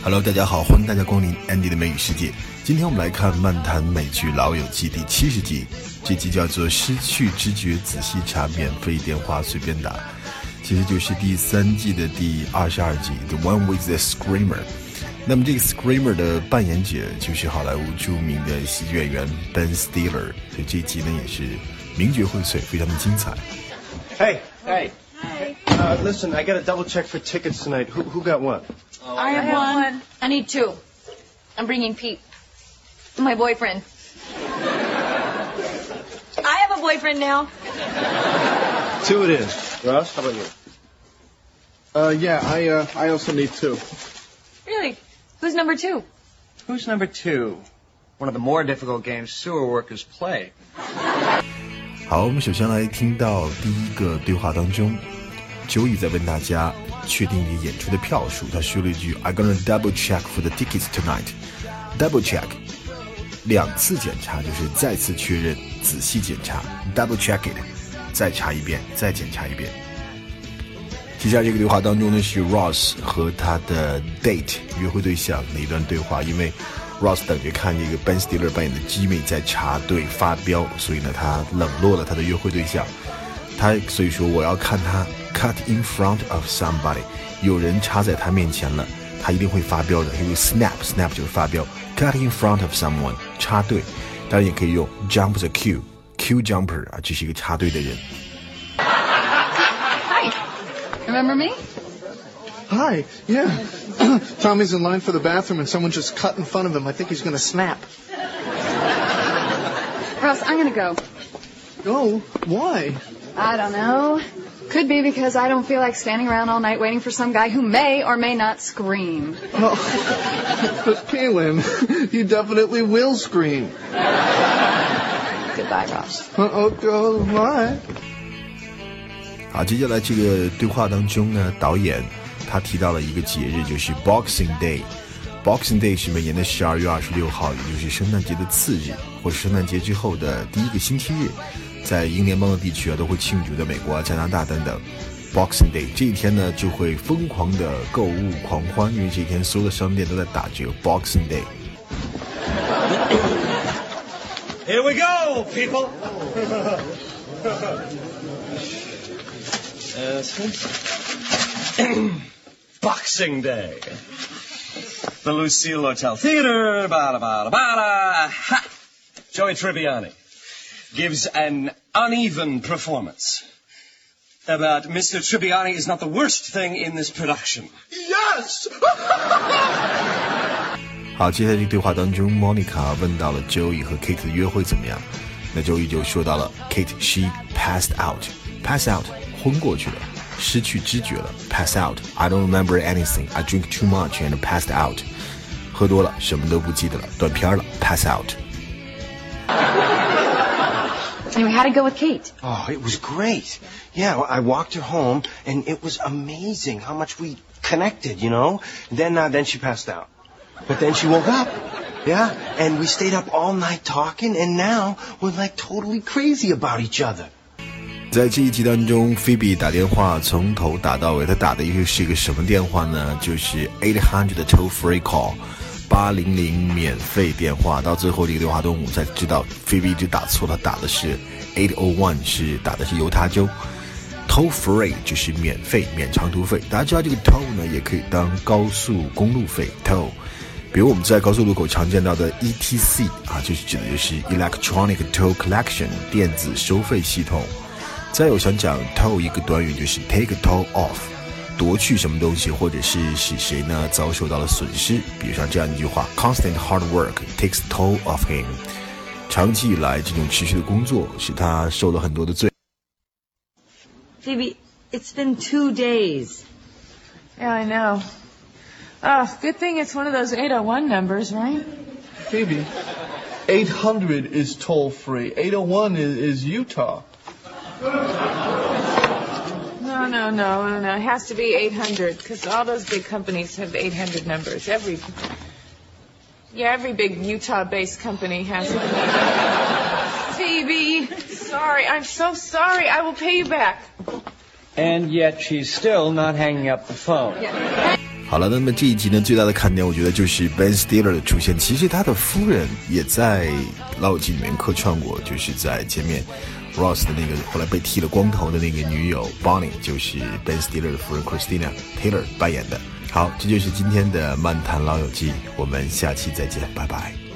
Hello，大家好，欢迎大家光临 Andy 的美语世界。今天我们来看漫谈美剧《老友记》第七十集，这集叫做“失去知觉，仔细查，免费电话随便打”，其实就是第三季的第二十二集《The One with the Screamer》。那么这个 Screamer 的扮演者就是好莱坞著名的喜剧演员 Ben Stiller，所以这集呢也是名角荟萃，非常的精彩。Hey, hey, hey. Listen, I got a double check for tickets tonight. Who, who got what? I have, one. I need two. I'm bringing Pete, my boyfriend. I have a boyfriend now. Two it is. Ross, how about you? Uh, yeah, I, uh, I also need two. Really? Who's number two? Who's number two? One of the more difficult games sewer workers play. 好，我们首先来听到第一个对话当中，Joey 在问大家 确定你演出的票数。他说了一句：“I'm gonna double check for the tickets tonight.” Double check，两次检查就是再次确认、仔细检查。Double check it，再查一遍，再检查一遍。接下来这个对话当中呢，是 Ross 和他的 date 约会对象的一段对话，因为。Ross 等着看这个 Ben Stiller 扮演的 Jimmy 在查对发飙，所以呢，他冷落了他的约会对象。他所以说我要看他 cut in front of somebody，有人插在他面前了，他一定会发飙的。因为 snap，snap 就是发飙，cut in front of someone 插队，当然也可以用 jump the queue，queue jumper 啊，这是一个插队的人。Remember me? Hi, yeah. Tommy's in line for the bathroom and someone just cut in front of him. I think he's gonna snap. Ross, I'm gonna go. Go? Why? I don't know. Could be because I don't feel like standing around all night waiting for some guy who may or may not scream. Oh, but Kaylin, you definitely will scream. Goodbye, Ross. Uh, oh, oh, bye. 好，接下来这个对话当中呢，导演他提到了一个节日，就是 Boxing Day。Boxing Day 是每年的十二月二十六号，也就是圣诞节的次日，或者圣诞节之后的第一个星期日， 在英联邦的地区啊都会庆祝，的美国啊、加拿大等等。Boxing Day 这一天呢，就会疯狂的购物狂欢，因为这一天所有的商店都在打折。Boxing Day。Here we go, people. Boxing Day. The Lucille Hotel Theater. Bada, bada, bada. Ha! Joey Tribbiani gives an uneven performance. But Mr. Tribbiani is not the worst thing in this production. Yes! 好，接下来这个对话当中，Monica 问到了 Joey 和 Kate 的约会怎么样，那 Joey 就说到了 Kate she passed out，pass out 昏过去了。失去知觉了，pass out。I don't remember anything. I drink too much and passed out。喝多了，什么都不记得了，断片了，pass out。 Anyway, how'd it go with Kate? Oh, it was great. Yeah, I walked her home, and it was amazing how much we connected. You know. Then, uh, then she passed out, but then she woke up. Yeah, and we stayed up all night talking, and now we're like totally crazy about each other. 在这一集当中，菲比打电话从头打到尾，他打的又是一个什么电话呢？就是 eight hundred toll free call， 八零零免费电话。到最后这个电话中，我们才知道菲比一直打错了，打的是 eight o one，是打的是犹他州。toll free 就是免费，免长途费。大家知道这个 toll 呢，也可以当高速公路费 toll。比如我们在高速路口常见到的 ETC 啊，就是指的就是 electronic toll collection 电子收费系统。再有想讲 toll 一个短语就是 take a toll off，夺去什么东西，或者是使谁呢遭受到了损失。比如像这样一句话：Constant hard work takes toll off him。长期以来，这种持续的工作使他受了很多的罪。 Phoebe, it's been two days. Yeah, I know. Oh, good thing it's one of those 801 numbers, right? Phoebe, 800 is toll free. 801 is, is Utah. No, no, no, no, no. It has to be 800 because all those big companies have 800 numbers. Every, yeah, every big Utah-based company has it. Phoebe, sorry. I'm so sorry. I will pay you back. And yet she's still not hanging up the phone. 好了，那么这一集呢，最大的看点，我觉得就是 Ben Stiller 的出现。其实他的夫人也在《老友记》里面客串过，就是在前面 Ross 的那个后来被剃了光头的那个女友 Bonnie，就是 Ben Stiller 的夫人 Christina Taylor 扮演的。好，这就是今天的漫谈老友记，我们下期再见，拜拜。